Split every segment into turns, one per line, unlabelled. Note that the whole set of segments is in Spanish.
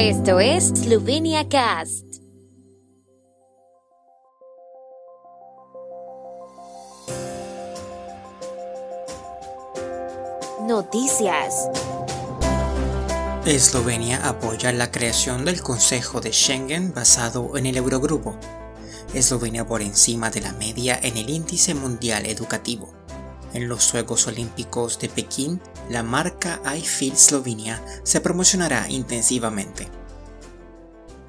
Esto es Slovenia Cast. Noticias.
Eslovenia apoya la creación del Consejo de Schengen basado en el Eurogrupo. Eslovenia por encima de la media en el índice mundial educativo. En los Juegos Olímpicos de Pekín, la marca I Feel Slovenia se promocionará intensivamente.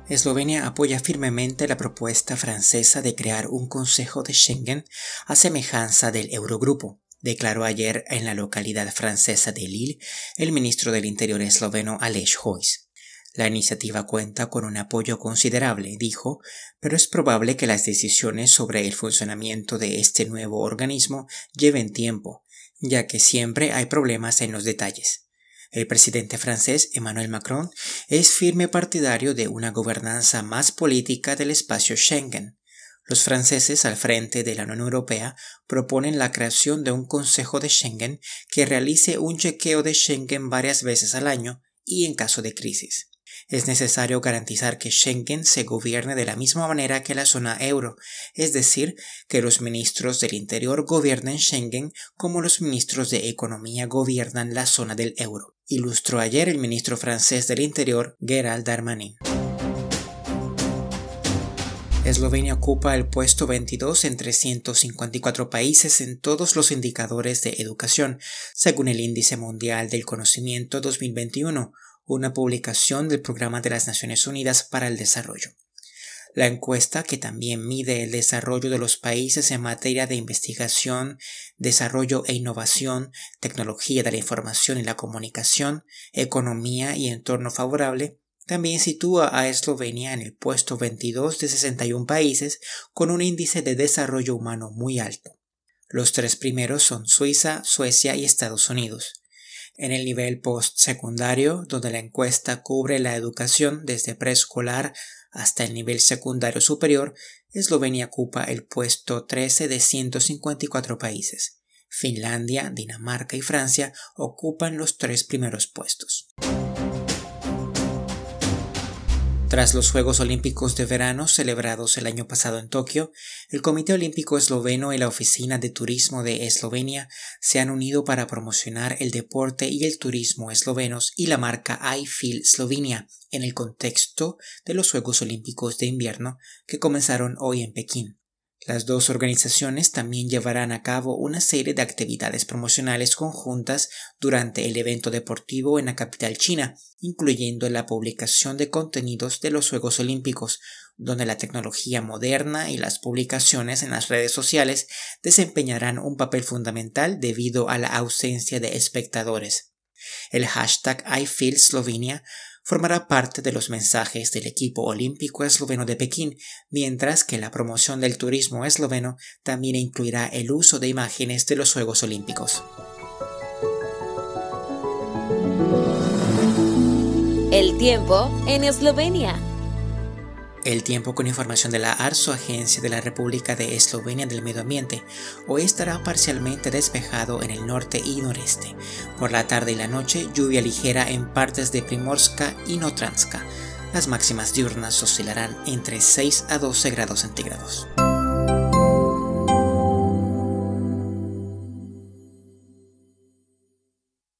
Eslovenia apoya firmemente la propuesta francesa de crear un Consejo de Schengen a semejanza del Eurogrupo, declaró ayer en la localidad francesa de Lille el ministro del Interior esloveno Aleš Hojs. La iniciativa cuenta con un apoyo considerable, dijo, pero es probable que las decisiones sobre el funcionamiento de este nuevo organismo lleven tiempo, ya que siempre hay problemas en los detalles. El presidente francés Emmanuel Macron es firme partidario de una gobernanza más política del espacio Schengen. Los franceses al frente de la Unión Europea proponen la creación de un Consejo de Schengen que realice un chequeo de Schengen varias veces al año y en caso de crisis es necesario garantizar que Schengen se gobierne de la misma manera que la zona euro, es decir, que los ministros del Interior gobiernen Schengen como los ministros de Economía gobiernan la zona del euro, ilustró ayer el ministro francés del Interior, Gerald Darmanin. Eslovenia ocupa el puesto 22 entre 154 países en todos los indicadores de educación, según el Índice Mundial del Conocimiento 2021, una publicación del Programa de las Naciones Unidas para el Desarrollo. La encuesta, que también mide el desarrollo de los países en materia de investigación, desarrollo e innovación, tecnología de la información y la comunicación, economía y entorno favorable, también sitúa a Eslovenia en el puesto 22 de 61 países con un índice de desarrollo humano muy alto. Los tres primeros son Suiza, Suecia y Estados Unidos en el nivel postsecundario, donde la encuesta cubre la educación desde preescolar hasta el nivel secundario superior, Eslovenia ocupa el puesto 13 de 154 países. Finlandia, Dinamarca y Francia ocupan los tres primeros puestos. Tras los Juegos Olímpicos de Verano celebrados el año pasado en Tokio, el Comité Olímpico Esloveno y la Oficina de Turismo de Eslovenia se han unido para promocionar el deporte y el turismo eslovenos y la marca I Feel Slovenia en el contexto de los Juegos Olímpicos de Invierno que comenzaron hoy en Pekín. Las dos organizaciones también llevarán a cabo una serie de actividades promocionales conjuntas durante el evento deportivo en la capital china, incluyendo la publicación de contenidos de los Juegos Olímpicos, donde la tecnología moderna y las publicaciones en las redes sociales desempeñarán un papel fundamental debido a la ausencia de espectadores. El hashtag IFeelSlovenia formará parte de los mensajes del equipo olímpico esloveno de Pekín, mientras que la promoción del turismo esloveno también incluirá el uso de imágenes de los Juegos Olímpicos.
El tiempo en Eslovenia.
El tiempo con información de la ARSO, Agencia de la República de Eslovenia del Medio Ambiente, hoy estará parcialmente despejado en el norte y noreste. Por la tarde y la noche, lluvia ligera en partes de Primorska y Notranska. Las máximas diurnas oscilarán entre 6 a 12 grados centígrados.